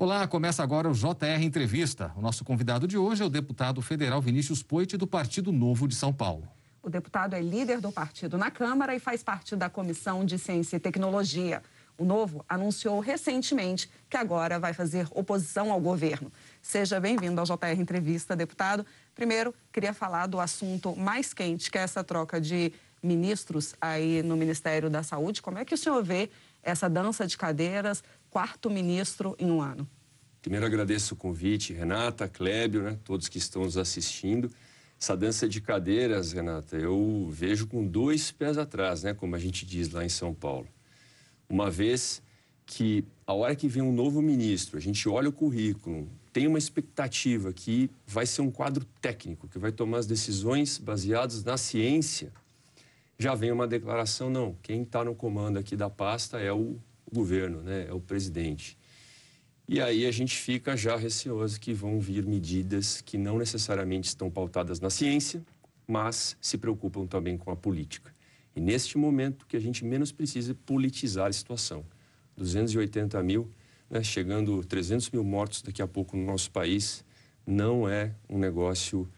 Olá, começa agora o JR Entrevista. O nosso convidado de hoje é o deputado federal Vinícius Poit, do Partido Novo de São Paulo. O deputado é líder do partido na Câmara e faz parte da Comissão de Ciência e Tecnologia. O Novo anunciou recentemente que agora vai fazer oposição ao governo. Seja bem-vindo ao JR Entrevista, deputado. Primeiro, queria falar do assunto mais quente, que é essa troca de ministros aí no Ministério da Saúde. Como é que o senhor vê essa dança de cadeiras, quarto ministro em um ano? Primeiro agradeço o convite, Renata, Clébio, né, todos que estão nos assistindo. Essa dança de cadeiras, Renata, eu vejo com dois pés atrás, né, como a gente diz lá em São Paulo. Uma vez que a hora que vem um novo ministro, a gente olha o currículo, tem uma expectativa que vai ser um quadro técnico, que vai tomar as decisões baseadas na ciência, já vem uma declaração, não, quem está no comando aqui da pasta é o governo, né, é o presidente. E aí a gente fica já receoso que vão vir medidas que não necessariamente estão pautadas na ciência, mas se preocupam também com a política. E neste momento que a gente menos precisa politizar a situação. 280 mil, né, chegando 300 mil mortos daqui a pouco no nosso país, não é um negócio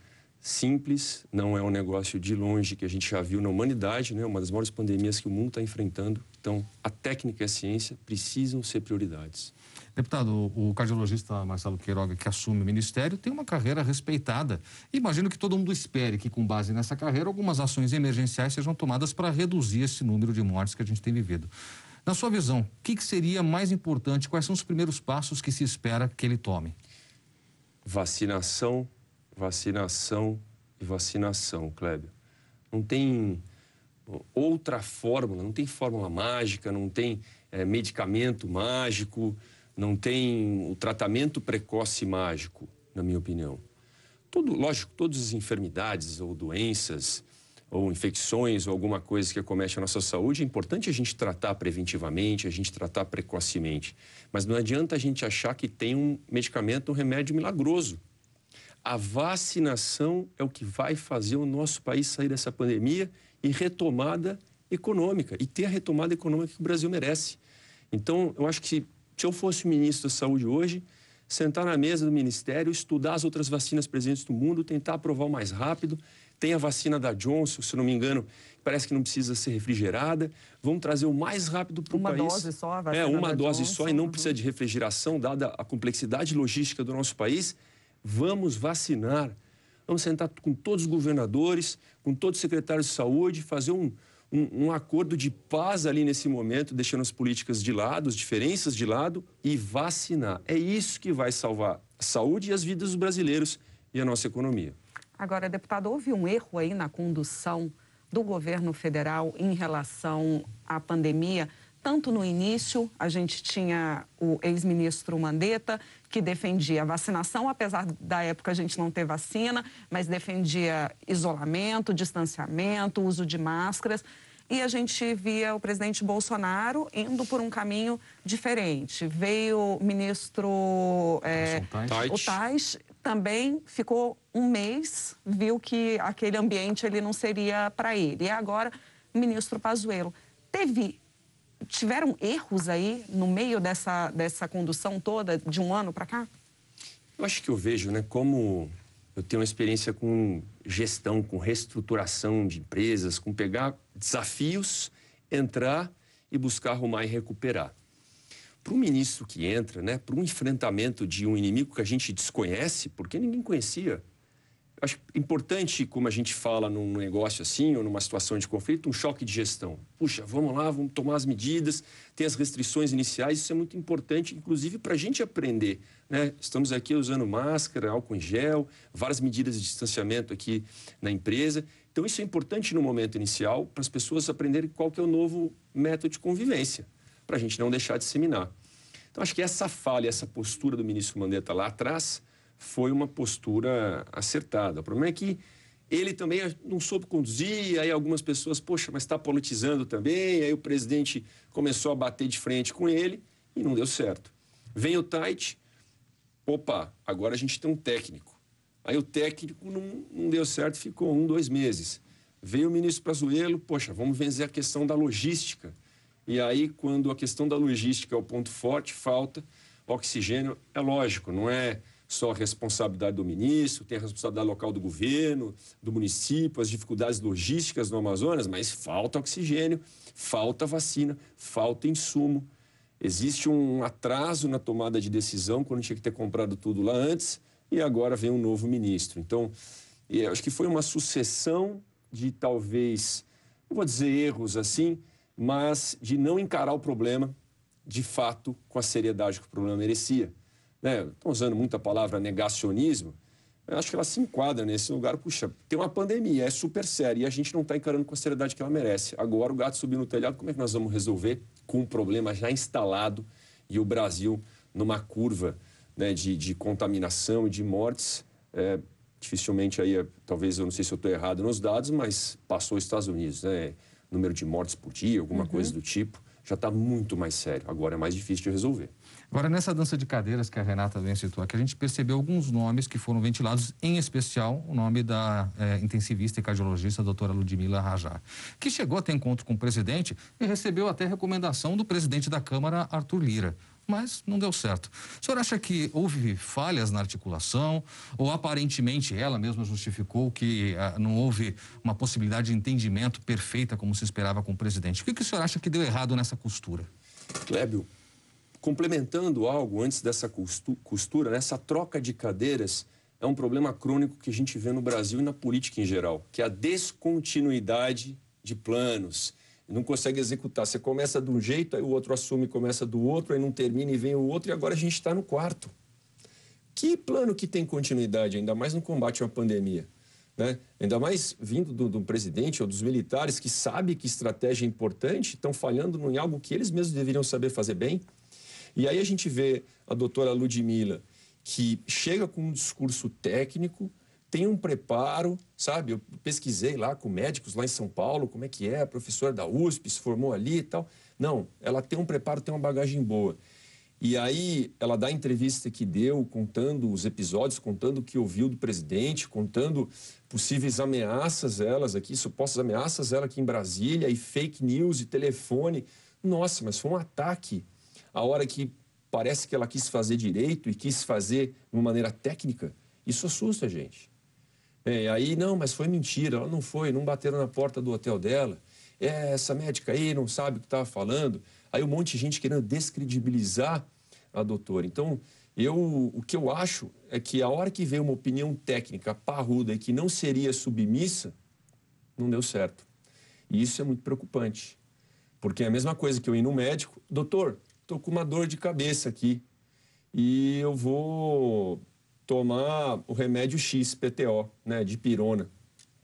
simples, não é um negócio de longe que a gente já viu na humanidade, né, uma das maiores pandemias que o mundo está enfrentando. Então, a técnica e a ciência precisam ser prioridades. Deputado, o cardiologista Marcelo Queiroga, que assume o ministério, tem uma carreira respeitada. Imagino que todo mundo espere que, com base nessa carreira, algumas ações emergenciais sejam tomadas para reduzir esse número de mortes que a gente tem vivido. Na sua visão, o que, que seria mais importante? Quais são os primeiros passos que se espera que ele tome? Vacinação, vacinação e vacinação, Kleber. Não tem outra fórmula, não tem fórmula mágica, não tem é, medicamento mágico não tem o tratamento precoce mágico, na minha opinião. Tudo, lógico, todas as enfermidades ou doenças ou infecções ou alguma coisa que acomete a nossa saúde, é importante a gente tratar preventivamente, a gente tratar precocemente. Mas não adianta a gente achar que tem um medicamento, um remédio milagroso. A vacinação é o que vai fazer o nosso país sair dessa pandemia e retomada econômica, e ter a retomada econômica que o Brasil merece. Então, eu acho que se eu fosse ministro da Saúde hoje, sentar na mesa do Ministério, estudar as outras vacinas presentes no mundo, tentar aprovar o mais rápido. Tem a vacina da Johnson, se não me engano, parece que não precisa ser refrigerada. Vamos trazer o mais rápido para o país. Uma dose só, a vacina É, uma dose Johnson, só e não precisa de refrigeração, dada a complexidade logística do nosso país. Vamos vacinar. Vamos sentar com todos os governadores, com todos os secretários de saúde, fazer um, um, um, acordo de paz ali nesse momento, deixando as políticas de lado, as diferenças de lado e vacinar. É isso que vai salvar a saúde e as vidas dos brasileiros e a nossa economia. Agora, deputado, houve um erro aí na condução do governo federal em relação à pandemia. Tanto no início, a gente tinha o ex-ministro Mandetta, que defendia a vacinação, apesar da época a gente não ter vacina, mas defendia isolamento, distanciamento, uso de máscaras. E a gente via o presidente Bolsonaro indo por um caminho diferente. Veio o ministro é, o Tais, também ficou um mês, viu que aquele ambiente ele não seria para ele. E agora, o ministro Pazuello. Teve tiveram erros aí no meio dessa, dessa condução toda de um ano para cá? Eu acho que eu vejo, né, como eu tenho uma experiência com gestão, com reestruturação de empresas, com pegar desafios, entrar e buscar arrumar e recuperar. Para um ministro que entra, né, para um enfrentamento de um inimigo que a gente desconhece, porque ninguém conhecia, acho importante, como a gente fala num negócio assim, ou numa situação de conflito, um choque de gestão. Puxa, vamos lá, vamos tomar as medidas, tem as restrições iniciais, isso é muito importante, inclusive para a gente aprender. Né? Estamos aqui usando máscara, álcool em gel, várias medidas de distanciamento aqui na empresa. Então, isso é importante no momento inicial, para as pessoas aprenderem qual que é o novo método de convivência, para a gente não deixar de disseminar. Então, acho que essa falha, essa postura do ministro Mandetta lá atrás foi uma postura acertada. O problema é que ele também não soube conduzir, aí algumas pessoas, poxa, mas está politizando também, aí o presidente começou a bater de frente com ele e não deu certo. Vem o Tait, opa, agora a gente tem um técnico. Aí o técnico não, não deu certo, ficou um, dois meses. Veio o ministro Pazuello, poxa, vamos vencer a questão da logística. E aí, quando a questão da logística é o ponto forte, falta, oxigênio, é lógico, não é só a responsabilidade do ministro, tem a responsabilidade local do governo, do município, as dificuldades logísticas no Amazonas, mas falta oxigênio, falta vacina, falta insumo. Existe um atraso na tomada de decisão quando tinha que ter comprado tudo lá antes e agora vem um novo ministro. Então, acho que foi uma sucessão de talvez, não vou dizer erros assim, mas de não encarar o problema de fato com a seriedade que o problema merecia né, estão usando muito a palavra negacionismo, eu acho que ela se enquadra nesse lugar. Puxa, tem uma pandemia, é super séria e a gente não está encarando com a seriedade que ela merece. Agora o gato subiu no telhado, como é que nós vamos resolver com um problema já instalado e o Brasil numa curva né, de, de contaminação e de mortes? É, dificilmente aí, é, talvez eu não sei se eu estou errado nos dados, mas passou os Estados Unidos, né? Número de mortes por dia, alguma uhum. coisa do tipo, já está muito mais sério. Agora é mais difícil de resolver. Agora, nessa dança de cadeiras que a Renata bem citou aqui, a gente percebeu alguns nomes que foram ventilados, em especial o nome da é, intensivista e cardiologista doutora Ludmila Rajar, que chegou a ter encontro com o presidente e recebeu até recomendação do presidente da Câmara, Arthur Lira mas não deu certo. O senhor acha que houve falhas na articulação ou aparentemente ela mesma justificou que ah, não houve uma possibilidade de entendimento perfeita como se esperava com o presidente? O que, que o senhor acha que deu errado nessa costura? Clébio, complementando algo antes dessa costura, nessa troca de cadeiras, é um problema crônico que a gente vê no Brasil e na política em geral, que é a descontinuidade de planos. Não consegue executar. Você começa de um jeito, aí o outro assume, começa do outro, aí não termina e vem o outro, e agora a gente está no quarto. Que plano que tem continuidade, ainda mais no combate à pandemia? Né? Ainda mais vindo do, do, presidente ou dos militares que sabem que estratégia é importante, estão falhando em algo que eles mesmos deveriam saber fazer bem. E aí a gente vê a doutora Ludmilla, que chega com um discurso técnico, tem um preparo, sabe? Eu pesquisei lá com médicos lá em São Paulo, como é que é, professora da USP, se formou ali e tal. Não, ela tem um preparo, tem uma bagagem boa. E aí ela dá a entrevista que deu, contando os episódios, contando o que ouviu do presidente, contando possíveis ameaças elas aqui, supostas ameaças ela aqui em Brasília, e fake news e telefone. Nossa, mas foi um ataque a hora que parece que ela quis fazer direito e quis fazer de uma maneira técnica, isso assusta a gente. É, aí, não, mas foi mentira, ela não foi, não bateram na porta do hotel dela. É, essa médica aí não sabe o que estava falando. Aí um monte de gente querendo descredibilizar a doutora. Então, eu, o que eu acho é que a hora que veio uma opinião técnica parruda e que não seria submissa, não deu certo. E isso é muito preocupante. Porque é a mesma coisa que eu ir no médico, doutor, estou com uma dor de cabeça aqui e eu vou tomar o remédio X, PTO, né, de pirona.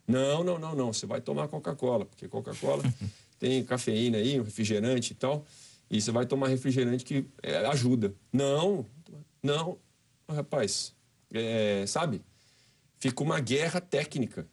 Não, não, não, não, você vai tomar Coca-Cola, porque Coca-Cola tem cafeína aí, um refrigerante e tal, e você vai tomar refrigerante que é, ajuda. Não, não, rapaz, é, sabe? Fica uma guerra técnica.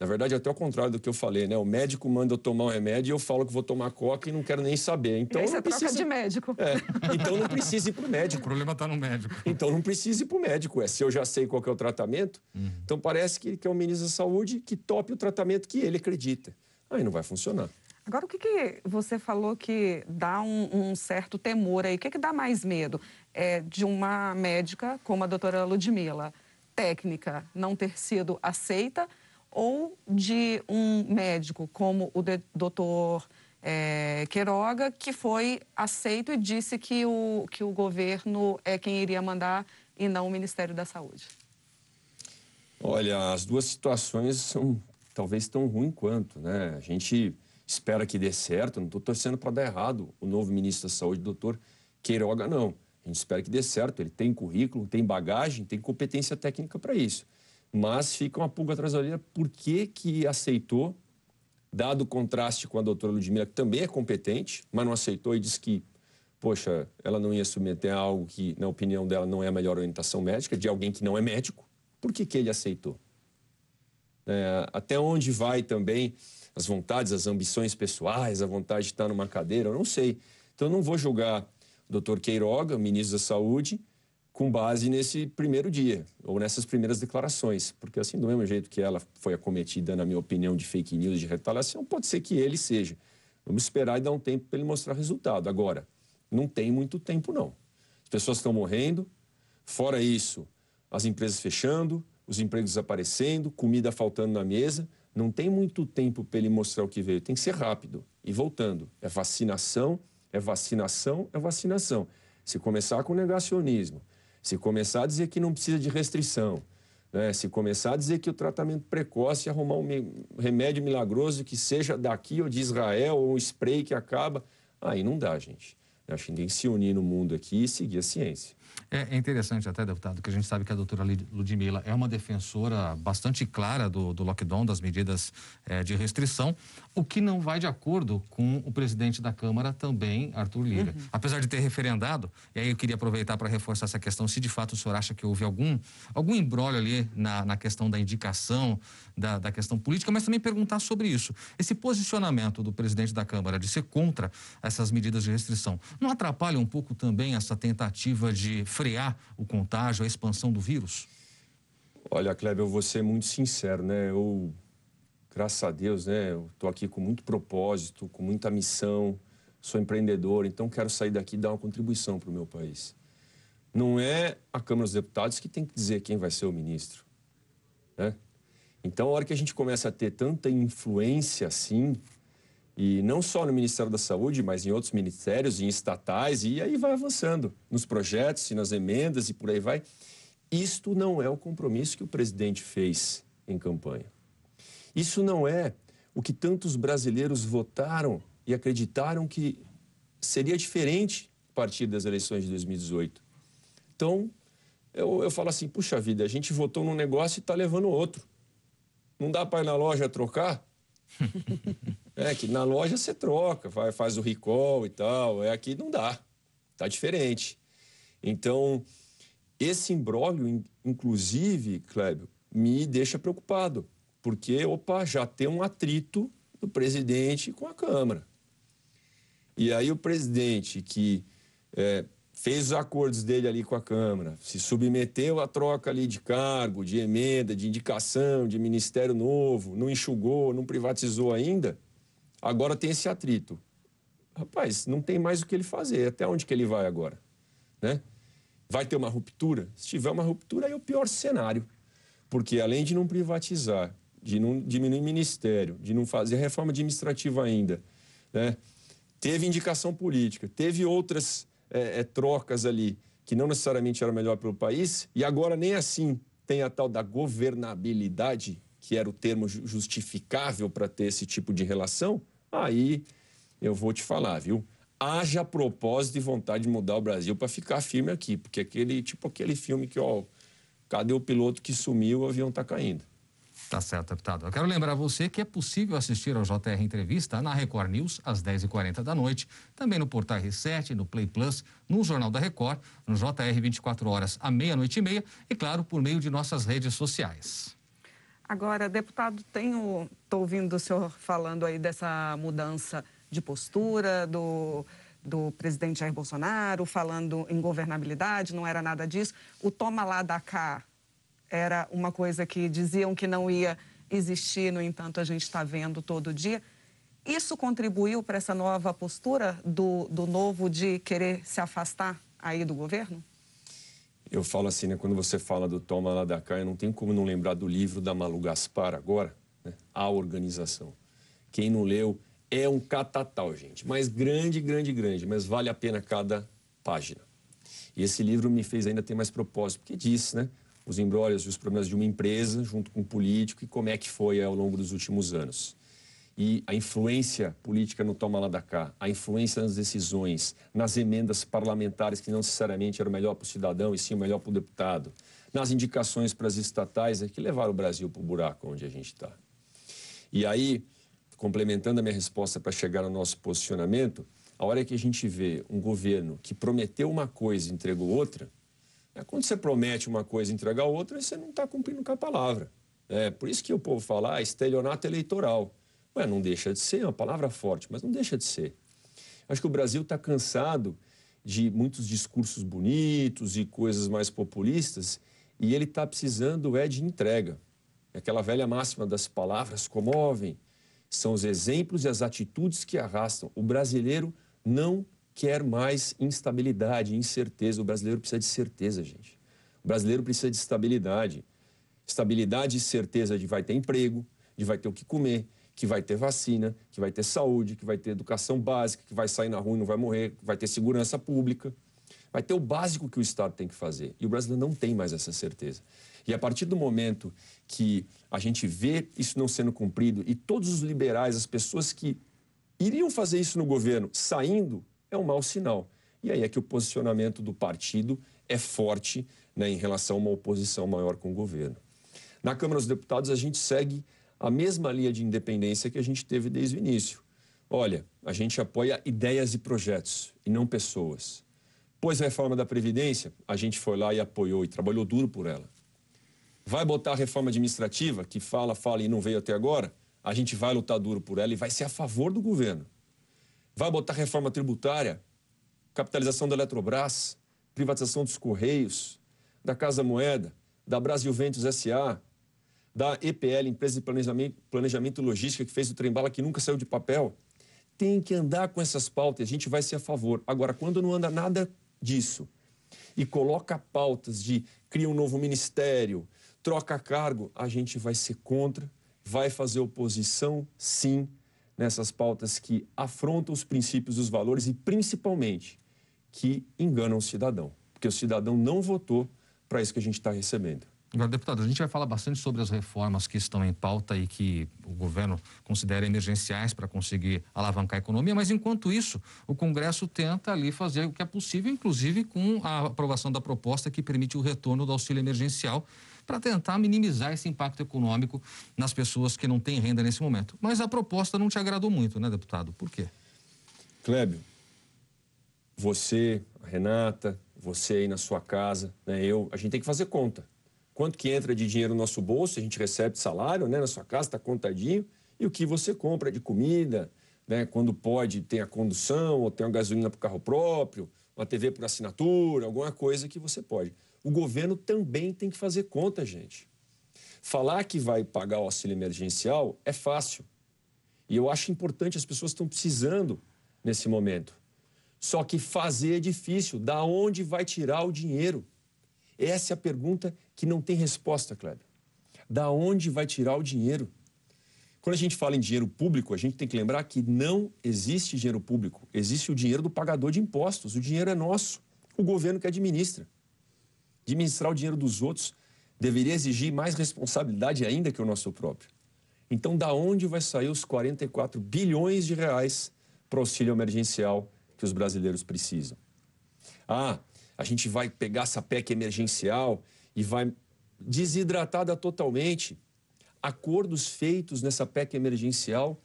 Na verdade, até o contrário do que eu falei, né? O médico manda eu tomar um remédio e eu falo que vou tomar coca e não quero nem saber. Então, e aí você precisa... troca de médico. É, então não precisa ir para o médico. O problema está no médico. Então não precisa ir para o médico. É, se eu já sei qual é o tratamento, uhum. então parece que, que é o ministro da Saúde que tope o tratamento que ele acredita. Aí não vai funcionar. Agora, o que, que você falou que dá um, um certo temor aí? O que, que dá mais medo? É de uma médica como a doutora Ludmilla, técnica, não ter sido aceita ou de um médico como o doutor é, Queiroga, que foi aceito e disse que o, que o governo é quem iria mandar e não o Ministério da Saúde? Olha, as duas situações são talvez tão ruins quanto, né? A gente espera que dê certo, não estou torcendo para dar errado o novo ministro da Saúde, doutor Queiroga, não. A gente espera que dê certo, ele tem currículo, tem bagagem, tem competência técnica para isso mas fica uma pulga atrás da orelha por que, que aceitou, dado o contraste com a doutora Ludmilla, que também é competente, mas não aceitou e disse que, poxa, ela não ia submeter a algo que, na opinião dela, não é a melhor orientação médica, de alguém que não é médico. Por que, que ele aceitou? É, até onde vai também as vontades, as ambições pessoais, a vontade de estar numa cadeira, eu não sei. Então, eu não vou julgar o doutor Queiroga, ministro da Saúde, com base nesse primeiro dia, ou nessas primeiras declarações. Porque, assim, do mesmo jeito que ela foi acometida, na minha opinião, de fake news, de retaliação, pode ser que ele seja. Vamos esperar e dar um tempo para ele mostrar resultado. Agora, não tem muito tempo, não. pessoas estão morrendo, fora isso, as empresas fechando, os empregos desaparecendo, comida faltando na mesa. Não tem muito tempo para ele mostrar o que veio, tem que ser rápido. E voltando, é vacinação, é vacinação, é vacinação. Se começar com negacionismo, se começar a dizer que não precisa de restrição, né? se começar a dizer que o tratamento precoce é arrumar um remédio milagroso que seja daqui ou de Israel, ou um spray que acaba, aí não dá, gente. Acho que tem que se unir no mundo aqui e seguir a ciência. É, é, interessante até, deputado, que a gente sabe que a doutora Ludmilla é uma defensora bastante clara do, do lockdown, das medidas é, de restrição, o que não vai de acordo com o presidente da Câmara também, Arthur Lira. Uhum. Apesar de ter referendado, e aí eu queria aproveitar para reforçar essa questão, se de fato o senhor acha que houve algum, algum embrólio ali na, na questão da indicação, da, da questão política, mas também perguntar sobre isso. Esse posicionamento do presidente da Câmara de ser contra essas medidas de restrição, não atrapalha um pouco também essa tentativa de frear o contágio, a expansão do vírus? Olha, Kleber, eu vou ser muito sincero, né? Eu graças a Deus, né, eu estou aqui com muito propósito, com muita missão, sou empreendedor, então quero sair daqui e dar uma contribuição para o meu país. Não é a Câmara dos Deputados que tem que dizer quem vai ser o ministro. Né? Então, a hora que a gente começa a ter tanta influência assim, e não só no Ministério da Saúde, mas em outros ministérios, em estatais, e aí vai avançando nos projetos e nas emendas e por aí vai. Isto não é o compromisso que o presidente fez em campanha. Isso não é o que tantos brasileiros votaram e acreditaram que seria diferente a partir das eleições de 2018. Então, eu, eu falo assim: puxa vida, a gente votou num negócio e está levando outro. Não dá para ir na loja trocar? é que na loja você troca, vai, faz o recall e tal. É aqui não dá. Tá diferente. Então, esse imbróglio, inclusive, Clébio, me deixa preocupado porque, opa, já tem um atrito do presidente com a Câmara. E aí o presidente que é, fez os acordos dele ali com a Câmara, se submeteu à troca ali de cargo, de emenda, de indicação, de ministério novo, não enxugou, não privatizou ainda, agora tem esse atrito. Rapaz, não tem mais o que ele fazer. Até onde que ele vai agora? Né? Vai ter uma ruptura? Se tiver uma ruptura, aí é o pior cenário. Porque além de não privatizar de não diminuir ministério, de não fazer reforma administrativa ainda, né? teve indicação política, teve outras é, é, trocas ali que não necessariamente eram melhor para o país, e agora nem assim tem a tal da governabilidade, que era o termo justificável para ter esse tipo de relação, aí eu vou te falar, viu? Haja propósito e vontade de mudar o Brasil para ficar firme aqui, porque aquele tipo aquele filme que, ó, cadê o piloto que sumiu, o avião está caindo. Tá certo, deputado. Eu quero lembrar você que é possível assistir ao JR Entrevista na Record News às 10h40 da noite, também no Portal R7, no Play Plus, no Jornal da Record, no JR 24 horas à meia-noite e meia e, claro, por meio de nossas redes sociais. Agora, deputado, tenho, estou ouvindo o senhor falando aí dessa mudança de postura do, do presidente Jair Bolsonaro, falando em governabilidade, não era nada disso. O toma lá da cá era uma coisa que diziam que não ia existir, no entanto, a gente está vendo todo dia. Isso contribuiu para essa nova postura do, do novo de querer se afastar aí do governo? Eu falo assim, né? Quando você fala do Toma lá da eu não tenho como não lembrar do livro da Malu Gaspar agora, né? A Organização. Quem não leu é um catatal, gente. Mas grande, grande, grande. Mas vale a pena cada página. E esse livro me fez ainda ter mais propósito, porque diz, né? os embrólios e os problemas de uma empresa junto com um político e como é que foi ao longo dos últimos anos. E a influência política no toma lá da cá, a influência nas decisões, nas emendas parlamentares que não necessariamente era o melhor para o cidadão e sim o melhor para o deputado, nas indicações para as estatais é que levaram o Brasil para o buraco onde a gente está. E aí, complementando a minha resposta para chegar no nosso posicionamento, a hora que a gente vê um governo que prometeu uma coisa e entregou outra, é quando você promete uma coisa e entrega outra, você não está cumprindo com a palavra. É por isso que o povo fala, ah, estelionato eleitoral. Ué, não deixa de ser, é uma palavra forte, mas não deixa de ser. Acho que o Brasil está cansado de muitos discursos bonitos e coisas mais populistas e ele está precisando é de entrega. É aquela velha máxima das palavras comovem, são os exemplos e as atitudes que arrastam. O brasileiro não quer mais instabilidade, incerteza. O brasileiro precisa de certeza, gente. O brasileiro precisa de estabilidade. Estabilidade e certeza de vai ter emprego, de vai ter o que comer, que vai ter vacina, que vai ter saúde, que vai ter educação básica, que vai sair na rua e não vai morrer, que vai ter segurança pública. Vai ter o básico que o Estado tem que fazer. E o brasileiro não tem mais essa certeza. E a partir do momento que a gente vê isso não sendo cumprido e todos os liberais, as pessoas que iriam fazer isso no governo saindo, é um mau sinal. E aí é que o posicionamento do partido é forte né, em relação a uma oposição maior com o governo. Na Câmara dos Deputados, a gente segue a mesma linha de independência que a gente teve desde o início. Olha, a gente apoia ideias e projetos e não pessoas. Pois a reforma da Previdência, a gente foi lá e apoiou e trabalhou duro por ela. Vai botar a reforma administrativa, que fala, fala e não veio até agora, a gente vai lutar duro por ela e vai ser a favor do governo. Vai botar reforma tributária, capitalização da Eletrobras, privatização dos Correios, da Casa Moeda, da Brasil Ventos SA, da EPL, Empresa de Planejamento, Planejamento e Logística, que fez o trem bala que nunca saiu de papel. Tem que andar com essas pautas, a gente vai ser a favor. Agora, quando não anda nada disso e coloca pautas de cria um novo ministério, troca cargo, a gente vai ser contra, vai fazer oposição, sim, nessas pautas que afrontam os princípios, os valores e, principalmente, que enganam o cidadão. Porque o cidadão não votou para isso que a gente está recebendo. Agora, deputado, a gente vai falar bastante sobre as reformas que estão em pauta e que o governo considera emergenciais para conseguir alavancar a economia, mas enquanto isso, o Congresso tenta ali fazer o que é possível, inclusive com a aprovação da proposta que permite o retorno do auxílio emergencial para tentar minimizar esse impacto econômico nas pessoas que não têm renda nesse momento. Mas a proposta não te agradou muito, né, deputado? Por quê? Clébio, você, a Renata, você aí na sua casa, né, eu, a gente tem que fazer conta quanto que entra de dinheiro no nosso bolso, a gente recebe salário, né, na sua casa está contadinho, e o que você compra de comida, né, quando pode tem a condução, ou tem uma gasolina para o carro próprio, uma TV por assinatura, alguma coisa que você pode. O governo também tem que fazer conta, gente. Falar que vai pagar o auxílio emergencial é fácil. E eu acho importante, as pessoas estão precisando nesse momento. Só que fazer é difícil. Da onde vai tirar o dinheiro? Essa é a pergunta que não tem resposta, Kleber. Da onde vai tirar o dinheiro? Quando a gente fala em dinheiro público, a gente tem que lembrar que não existe dinheiro público. Existe o dinheiro do pagador de impostos. O dinheiro é nosso. O governo que administra. Administrar o dinheiro dos outros deveria exigir mais responsabilidade ainda que o nosso próprio. Então, da onde vai sair os 44 bilhões de reais para o auxílio emergencial que os brasileiros precisam? Ah, a gente vai pegar essa PEC emergencial e vai desidratada totalmente. Acordos feitos nessa PEC emergencial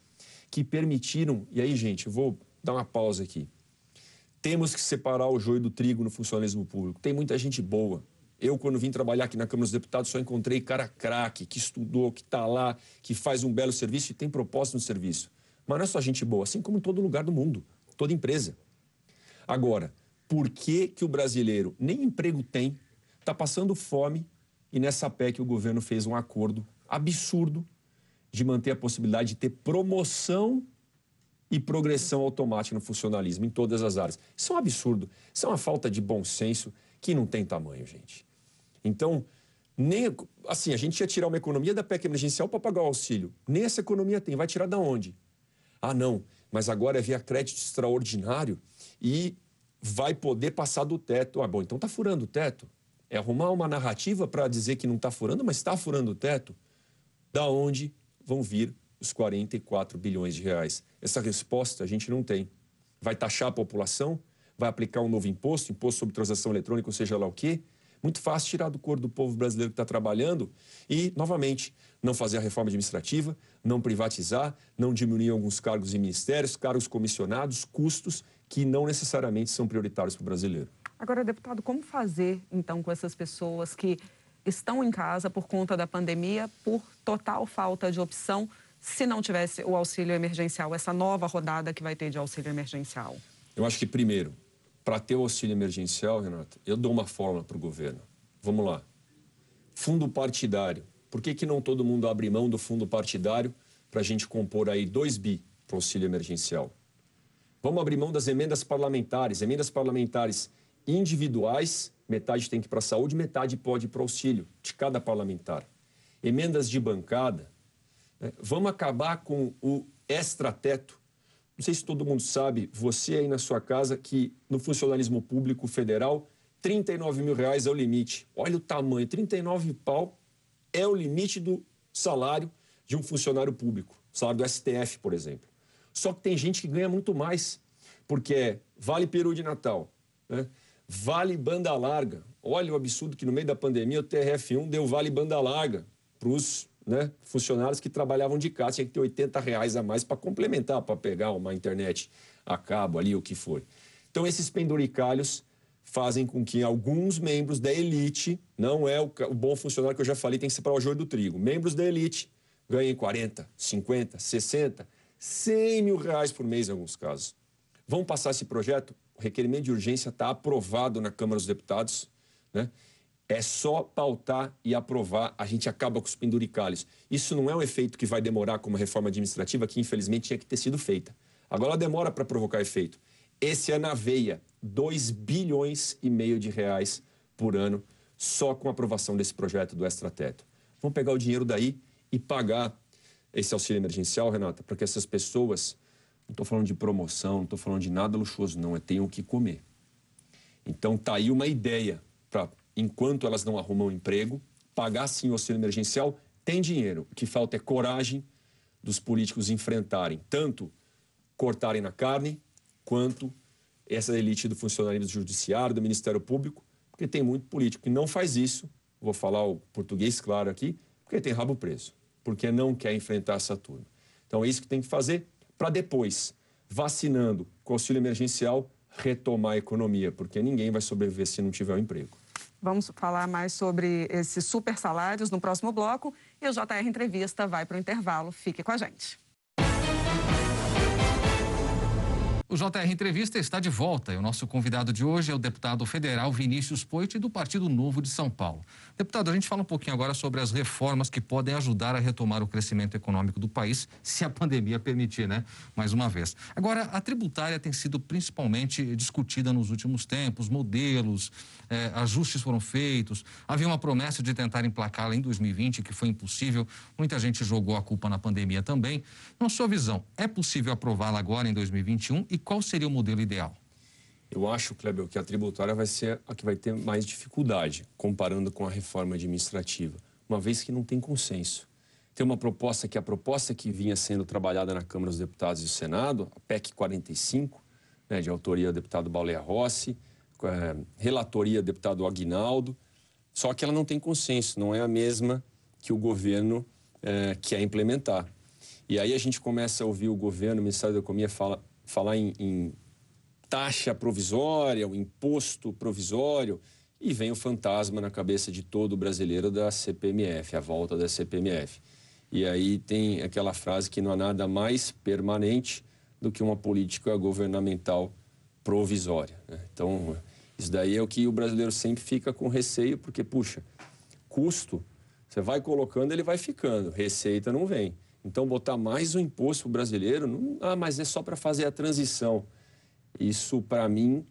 que permitiram. E aí, gente, eu vou dar uma pausa aqui. Temos que separar o joio do trigo no funcionalismo público. Tem muita gente boa. Eu, quando vim trabalhar aqui na Câmara dos Deputados, só encontrei cara craque, que estudou, que está lá, que faz um belo serviço e tem propósito no serviço. Mas não é só gente boa, assim como em todo lugar do mundo, toda empresa. Agora, por que, que o brasileiro nem emprego tem, está passando fome e nessa PEC o governo fez um acordo absurdo de manter a possibilidade de ter promoção e progressão automática no funcionalismo em todas as áreas. Isso é um absurdo. Isso é uma falta de bom senso que não tem tamanho, gente. Então, nem assim, a gente ia tirar uma economia da PEC emergencial para pagar o auxílio. Nem essa economia tem. Vai tirar da onde? Ah, não, mas agora é via crédito extraordinário e vai poder passar do teto. Ah, bom, então está furando o teto. É arrumar uma narrativa para dizer que não está furando, mas está furando o teto? Da onde vão vir os 44 bilhões de reais? Essa resposta a gente não tem. Vai taxar a população? Vai aplicar um novo imposto, imposto sobre transação eletrônica, ou seja lá o quê? Muito fácil tirar do corpo do povo brasileiro que está trabalhando e, novamente, não fazer a reforma administrativa, não privatizar, não diminuir alguns cargos em ministérios, cargos comissionados, custos que não necessariamente são prioritários para o brasileiro. Agora, deputado, como fazer então com essas pessoas que estão em casa por conta da pandemia, por total falta de opção, se não tivesse o auxílio emergencial, essa nova rodada que vai ter de auxílio emergencial? Eu acho que, primeiro, para ter o auxílio emergencial, Renata, eu dou uma fórmula para o governo. Vamos lá. Fundo partidário. Por que, que não todo mundo abre mão do fundo partidário para a gente compor aí 2 bi para o auxílio emergencial? Vamos abrir mão das emendas parlamentares. Emendas parlamentares individuais, metade tem que ir para a saúde, metade pode ir para o auxílio de cada parlamentar. Emendas de bancada. Né? Vamos acabar com o extrateto. Não sei se todo mundo sabe, você aí na sua casa, que no funcionalismo público federal, 39 mil reais é o limite. Olha o tamanho, 39 pau é o limite do salário de um funcionário público, salário do STF, por exemplo. Só que tem gente que ganha muito mais, porque é vale peru de Natal, né? vale banda larga. Olha o absurdo que no meio da pandemia o TRF1 deu vale banda larga para os né, funcionários que trabalhavam de casa. Tinha que ter 80 reais a mais para complementar, para pegar uma internet a cabo ali, o que for. Então, esses penduricalhos fazem com que alguns membros da elite, não é o, o bom funcionário que eu já falei, tem que separar o joio do trigo, membros da elite ganhem 40, 50, 60, 100 mil reais por mês em alguns casos. Vamos passar esse projeto? O requerimento de urgência está aprovado na Câmara dos Deputados. Né? É só pautar e aprovar, a gente acaba com os penduricalhos. Isso não é um efeito que vai demorar como reforma administrativa, que infelizmente tinha que ter sido feita. Agora demora para provocar efeito. Esse é na veia, 2 bilhões e meio de reais por ano, só com a aprovação desse projeto do extrateto. Vamos pegar o dinheiro daí e pagar esse auxílio emergencial, Renata, para que essas pessoas, não estou falando de promoção, não estou falando de nada luxuoso, não, é tenham o que comer. Então tá aí uma ideia para, enquanto elas não arrumam emprego, pagar sim o auxílio emergencial, tem dinheiro. O que falta é coragem dos políticos enfrentarem, tanto cortarem na carne, quanto essa elite do funcionalismo judiciário, do Ministério Público, porque tem muito político que não faz isso, vou falar o português claro aqui, porque tem rabo preso porque não quer enfrentar essa turma. Então é isso que tem que fazer para depois, vacinando com auxílio emergencial, retomar a economia, porque ninguém vai sobreviver se não tiver um emprego. Vamos falar mais sobre esses super salários no próximo bloco e o JR Entrevista vai para o intervalo. Fique com a gente. O JR Entrevista está de volta e o nosso convidado de hoje é o deputado federal Vinícius Poit, do Partido Novo de São Paulo. Deputado, a gente fala um pouquinho agora sobre as reformas que podem ajudar a retomar o crescimento econômico do país, se a pandemia permitir, né? Mais uma vez. Agora, a tributária tem sido principalmente discutida nos últimos tempos, modelos, eh, ajustes foram feitos, havia uma promessa de tentar emplacá-la em 2020, que foi impossível, muita gente jogou a culpa na pandemia também. Na sua visão, é possível aprová-la agora em 2021 e qual seria o modelo ideal? Eu acho, Kleber, que a tributária vai ser a que vai ter mais dificuldade, comparando com a reforma administrativa, uma vez que não tem consenso. Tem uma proposta que é a proposta que vinha sendo trabalhada na Câmara dos Deputados e do Senado, a PEC 45, né, de autoria do deputado Baleia Rossi, é, relatoria do deputado Aguinaldo, só que ela não tem consenso, não é a mesma que o governo é, quer implementar. E aí a gente começa a ouvir o governo, o Ministério da Economia fala, falar em, em taxa provisória, o imposto provisório, e vem o fantasma na cabeça de todo brasileiro da CPMF, a volta da CPMF. E aí tem aquela frase que não há nada mais permanente do que uma política governamental provisória. Né? Então, isso daí é o que o brasileiro sempre fica com receio, porque, puxa, custo, você vai colocando, ele vai ficando, receita não vem. Então, botar mais um imposto para o brasileiro, não, ah, mas é só para fazer a transição. Isso, para mim,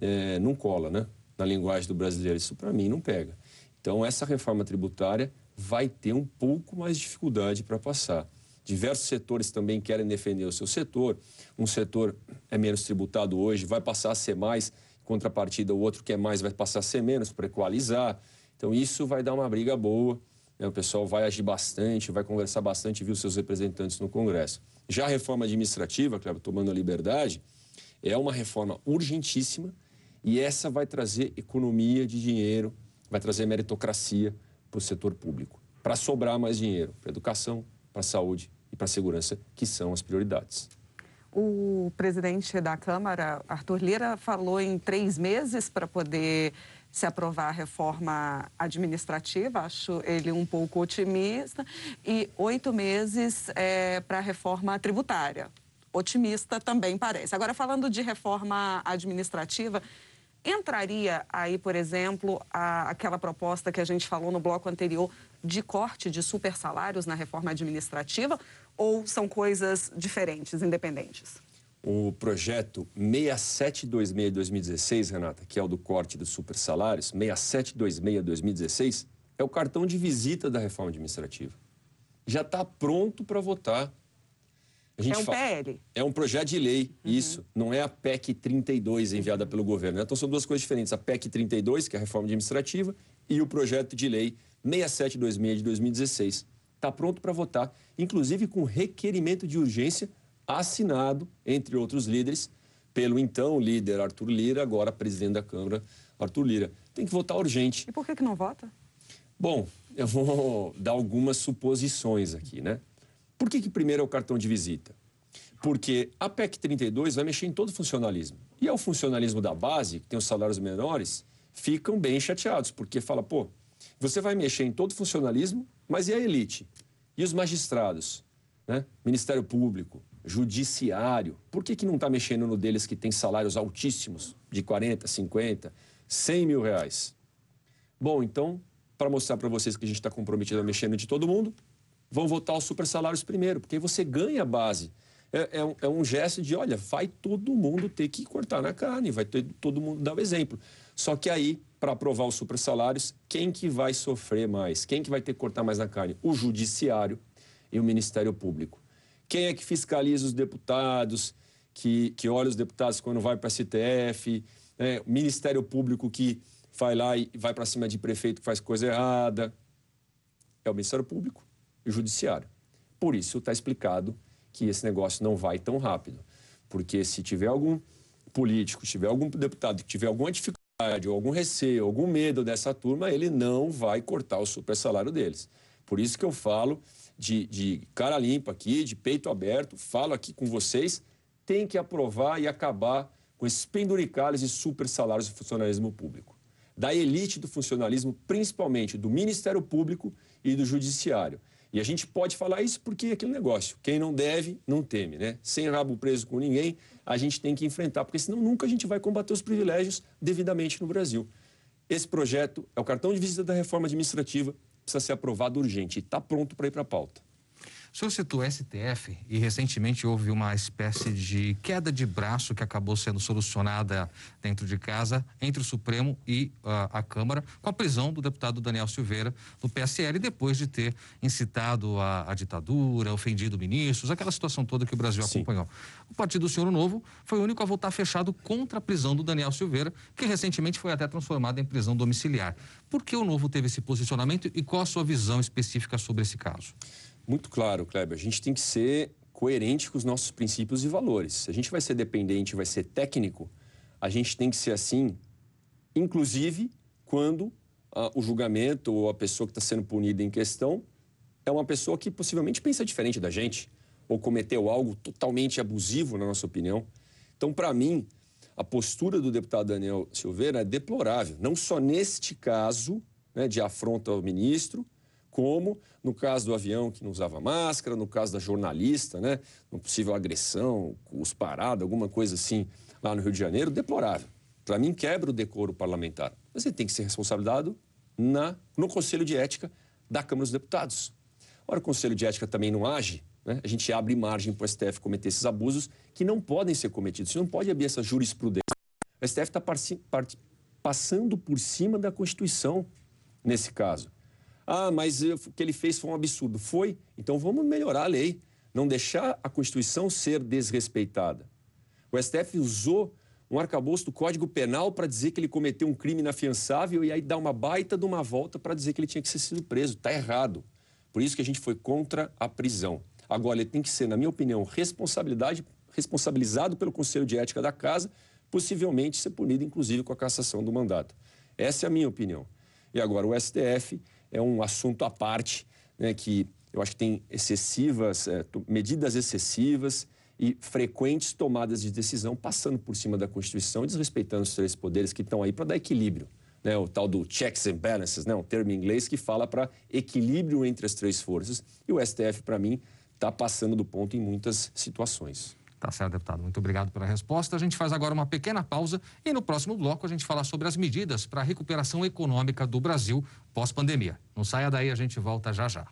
é, não cola, né? Na linguagem do brasileiro, isso para mim não pega. Então, essa reforma tributária vai ter um pouco mais de dificuldade para passar. Diversos setores também querem defender o seu setor. Um setor é menos tributado hoje, vai passar a ser mais, em contrapartida, o outro que é mais vai passar a ser menos, para equalizar. Então, isso vai dar uma briga boa. Né? O pessoal vai agir bastante, vai conversar bastante, viu seus representantes no Congresso. Já a reforma administrativa, claro, tomando a liberdade, é uma reforma urgentíssima e essa vai trazer economia de dinheiro, vai trazer meritocracia para o setor público, para sobrar mais dinheiro para educação, para saúde e para segurança, que são as prioridades. O presidente da Câmara, Arthur Lira, falou em três meses para poder se aprovar a reforma administrativa, acho ele um pouco otimista, e oito meses é, para a reforma tributária. Otimista também parece. Agora, falando de reforma administrativa, entraria aí, por exemplo, a, aquela proposta que a gente falou no bloco anterior de corte de super salários na reforma administrativa, ou são coisas diferentes, independentes? O projeto 6726-2016, Renata, que é o do corte dos super salários, 6726-2016, é o cartão de visita da reforma administrativa. Já está pronto para votar. é um fala, PL? É um projeto de lei, uhum. isso. Não é a PEC 32 enviada pelo governo. Né? Então são duas coisas diferentes. A PEC 32, que é a reforma administrativa, e o projeto de lei 6726 de 2016. Está pronto para votar, inclusive com requerimento de urgência assinado, entre outros líderes, pelo então líder Arthur Lira, agora presidente da Câmara, Arthur Lira. Tem que votar urgente. E por que, que não vota? Bom, eu vou dar algumas suposições aqui, né? Por que, que primeiro é o cartão de visita? Porque a PEC 32 vai mexer em todo o funcionalismo. E é o funcionalismo da base, que tem os salários menores, ficam bem chateados, porque fala, pô, você vai mexer em todo o funcionalismo, mas e a elite? E os magistrados? Né? Ministério Público, Judiciário. Por que, que não está mexendo no deles que tem salários altíssimos, de 40, 50, 100 mil reais? Bom, então, para mostrar para vocês que a gente está comprometido a mexer de todo mundo, vão votar os super salários primeiro, porque você ganha a base. É, é, um, é, um, gesto de, olha, vai todo mundo ter que cortar na carne, vai ter, todo mundo dar o exemplo. Só que aí, para aprovar os super salários, quem que vai sofrer mais? Quem que vai ter que cortar mais na carne? O Judiciário e o Ministério Público. Quem é que fiscaliza os deputados, que, que olha os deputados quando vai para a STF, né? o Ministério Público que vai lá e vai para cima de prefeito que faz coisa errada. É o Ministério Público e o Judiciário. Por isso está explicado que esse negócio não vai tão rápido. Porque se tiver algum político, tiver algum deputado que tiver alguma dificuldade, ou algum receio, algum medo dessa turma, ele não vai cortar o super salário deles. Por isso que eu falo de, de cara limpa aqui, de peito aberto, falo aqui com vocês, tem que aprovar e acabar com esses penduricalhos e super salários do funcionalismo público. Da elite do funcionalismo, principalmente do Ministério Público e do Judiciário. E a gente pode falar isso porque é aquele negócio. Quem não deve, não teme, né? Sem rabo preso com ninguém, a gente tem que enfrentar, porque senão nunca a gente vai combater os privilégios devidamente no Brasil. Esse projeto é o cartão de visita da reforma administrativa precisa ser aprovado urgente está pronto para ir para a pauta. O senhor citou STF e recentemente houve uma espécie de queda de braço que acabou sendo solucionada dentro de casa entre o Supremo e uh, a Câmara com a prisão do deputado Daniel Silveira do PSL depois de ter incitado a, a ditadura, ofendido ministros, aquela situação toda que o Brasil Sim. acompanhou. O Partido do Senhor Novo foi o único a votar fechado contra a prisão do Daniel Silveira, que recentemente foi até transformada em prisão domiciliar. Por que o Novo teve esse posicionamento e qual a sua visão específica sobre esse caso? Muito claro, Kleber. A gente tem que ser coerente com os nossos princípios e valores. Se a gente vai ser dependente, vai ser técnico, a gente tem que ser assim, inclusive quando ah, o julgamento ou a pessoa que está sendo punida em questão é uma pessoa que possivelmente pensa diferente da gente ou cometeu algo totalmente abusivo, na nossa opinião. Então, para mim, a postura do deputado Daniel Silveira é deplorável, não só neste caso né, de afronta ao ministro, como no caso do avião que não usava máscara, no caso da jornalista, né, uma possível agressão, parada, alguma coisa assim lá no Rio de Janeiro, deplorável. Para mim, quebra o decoro parlamentar. Mas ele tem que ser responsabilizado na, no Conselho de Ética da Câmara dos Deputados. Ora, o Conselho de Ética também não age, né? a gente abre margem para o STF cometer esses abusos que não podem ser cometidos. Você não pode abrir essa jurisprudência. O STF está passando por cima da Constituição nesse caso. Ah, mas o que ele fez foi um absurdo. Foi? Então vamos melhorar a lei. Não deixar a Constituição ser desrespeitada. O STF usou um arcabouço do Código Penal para dizer que ele cometeu um crime inafiançável e aí dá uma baita de uma volta para dizer que ele tinha que ser sido preso. Está errado. Por isso que a gente foi contra a prisão. Agora, ele tem que ser, na minha opinião, responsabilidade, responsabilizado pelo Conselho de Ética da Casa, possivelmente ser punido, inclusive, com a cassação do mandato. Essa é a minha opinião. E agora, o STF é um assunto à parte, né, que eu acho que tem excessivas, é, medidas excessivas e frequentes tomadas de decisão passando por cima da Constituição e desrespeitando os três poderes que estão aí para dar equilíbrio. Né, o tal do checks and balances, né, um termo em inglês que fala para equilíbrio entre as três forças. E o STF, para mim, está passando do ponto em muitas situações. Tá certo, deputado. Muito obrigado pela resposta. A gente faz agora uma pequena pausa e no próximo bloco a gente fala sobre as medidas para a recuperação econômica do Brasil pós-pandemia. Não saia daí, a gente volta já já.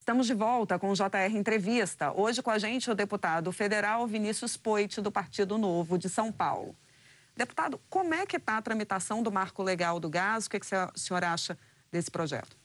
Estamos de volta com o JR Entrevista. Hoje com a gente o deputado federal Vinícius Poit, do Partido Novo de São Paulo. Deputado, como é que está a tramitação do marco legal do gás? O que, que o senhor acha desse projeto?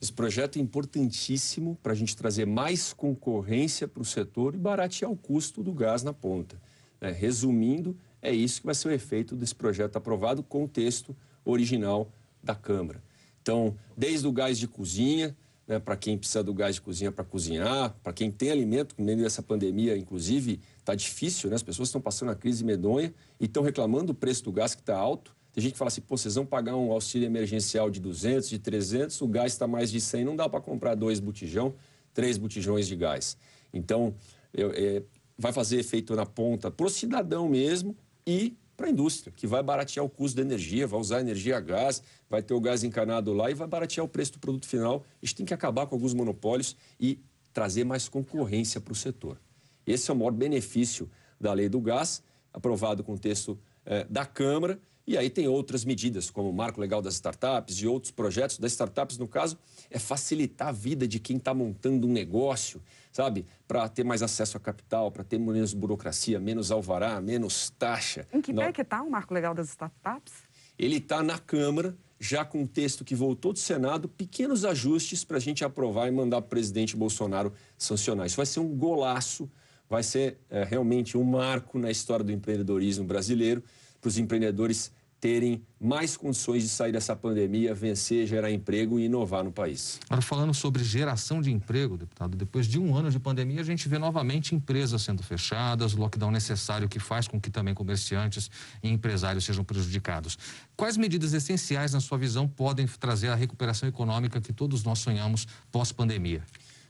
Esse projeto é importantíssimo para a gente trazer mais concorrência para o setor e baratear o custo do gás na ponta. É, resumindo, é isso que vai ser o efeito desse projeto aprovado com o texto original da Câmara. Então, desde o gás de cozinha, né, para quem precisa do gás de cozinha para cozinhar, para quem tem alimento, no meio dessa pandemia, inclusive, está difícil, né? as pessoas estão passando uma crise medonha e estão reclamando do preço do gás que está alto. Tem gente que fala assim, pô, vocês vão pagar um auxílio emergencial de 200, de 300, o gás está mais de 100, não dá para comprar dois botijão, três botijões de gás. Então, eu, é, vai fazer efeito na ponta para o cidadão mesmo e para a indústria, que vai baratear o custo da energia, vai usar energia a gás, vai ter o gás encanado lá e vai baratear o preço do produto final. A gente tem que acabar com alguns monopólios e trazer mais concorrência para o setor. Esse é o maior benefício da lei do gás, aprovado com o texto é, da Câmara e aí tem outras medidas, como o Marco Legal das Startups e outros projetos das startups, no caso, é facilitar a vida de quem está montando um negócio, sabe? Para ter mais acesso a capital, para ter menos burocracia, menos alvará, menos taxa. Em que pé que está o Marco Legal das Startups? Ele está na Câmara, já com um texto que voltou do Senado, pequenos ajustes para a gente aprovar e mandar o presidente Bolsonaro sancionar. Isso vai ser um golaço, vai ser é, realmente um marco na história do empreendedorismo brasileiro, para os empreendedores terem mais condições de sair dessa pandemia, vencer, gerar emprego e inovar no país. Agora, falando sobre geração de emprego, deputado, depois de um ano de pandemia, a gente vê novamente empresas sendo fechadas, lockdown necessário que faz com que também comerciantes e empresários sejam prejudicados. Quais medidas essenciais, na sua visão, podem trazer a recuperação econômica que todos nós sonhamos pós-pandemia?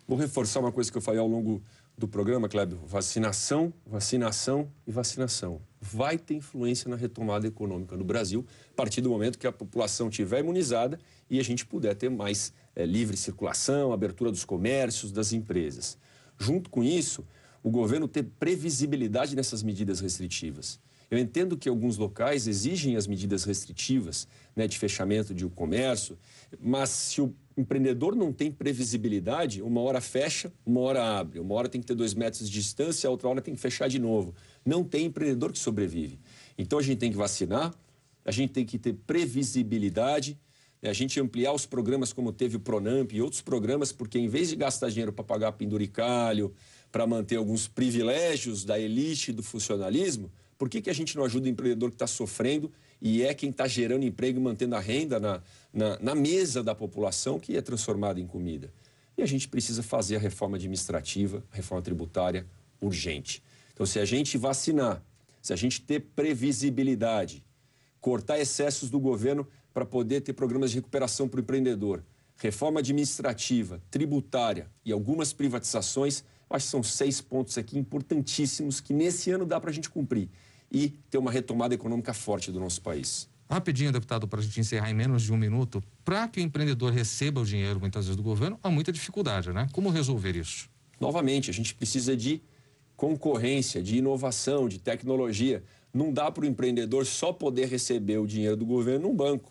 Vou reforçar uma coisa que eu falei ao longo do programa, Kleber, vacinação, vacinação e vacinação. Vai ter influência na retomada econômica no Brasil, a partir do momento que a população estiver imunizada e a gente puder ter mais é, livre circulação, abertura dos comércios, das empresas. Junto com isso, o governo ter previsibilidade nessas medidas restritivas. Eu entendo que alguns locais exigem as medidas restritivas né, de fechamento de um comércio, mas se o empreendedor não tem previsibilidade, uma hora fecha, uma hora abre, uma hora tem que ter dois metros de distância, a outra hora tem que fechar de novo. Não tem empreendedor que sobrevive. Então a gente tem que vacinar, a gente tem que ter previsibilidade, né, a gente ampliar os programas como teve o Pronamp e outros programas, porque em vez de gastar dinheiro para pagar penduricalho, para manter alguns privilégios da elite do funcionalismo, por que, que a gente não ajuda o empreendedor que está sofrendo e é quem está gerando emprego e mantendo a renda na, na, na mesa da população que é transformada em comida? E a gente precisa fazer a reforma administrativa, a reforma tributária urgente. Então, se a gente vacinar, se a gente ter previsibilidade, cortar excessos do governo para poder ter programas de recuperação para o empreendedor, reforma administrativa, tributária e algumas privatizações, acho que são seis pontos aqui importantíssimos que nesse ano dá para a gente cumprir e ter uma retomada econômica forte do nosso país. Rapidinho, deputado, para a gente encerrar em menos de um minuto. Para que o empreendedor receba o dinheiro, muitas vezes, do governo, há muita dificuldade, né? Como resolver isso? Novamente, a gente precisa de concorrência, de inovação, de tecnologia. Não dá para o empreendedor só poder receber o dinheiro do governo num banco.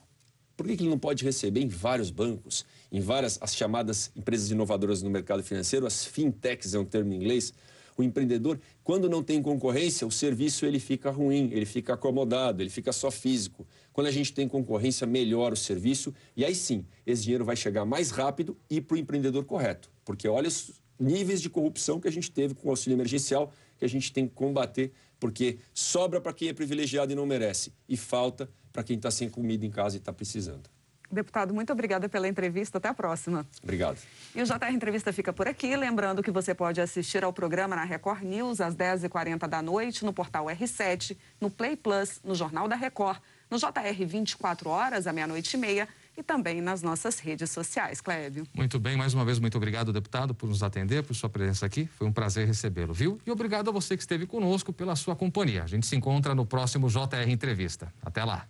Por que, que ele não pode receber em vários bancos, em várias, as chamadas empresas inovadoras no mercado financeiro, as fintechs é um termo em inglês, o empreendedor, quando não tem concorrência, o serviço ele fica ruim, ele fica acomodado, ele fica só físico. Quando a gente tem concorrência, melhora o serviço e aí sim, esse dinheiro vai chegar mais rápido e para o empreendedor correto. Porque olha os níveis de corrupção que a gente teve com o auxílio emergencial, que a gente tem que combater, porque sobra para quem é privilegiado e não merece, e falta para quem está sem comida em casa e está precisando. Deputado, muito obrigada pela entrevista. Até a próxima. Obrigado. E o JR Entrevista fica por aqui. Lembrando que você pode assistir ao programa na Record News às 10h40 da noite, no portal R7, no Play Plus, no Jornal da Record, no JR 24 horas, à meia-noite e meia e também nas nossas redes sociais. Clébio. Muito bem, mais uma vez, muito obrigado, deputado, por nos atender, por sua presença aqui. Foi um prazer recebê-lo, viu? E obrigado a você que esteve conosco pela sua companhia. A gente se encontra no próximo JR Entrevista. Até lá.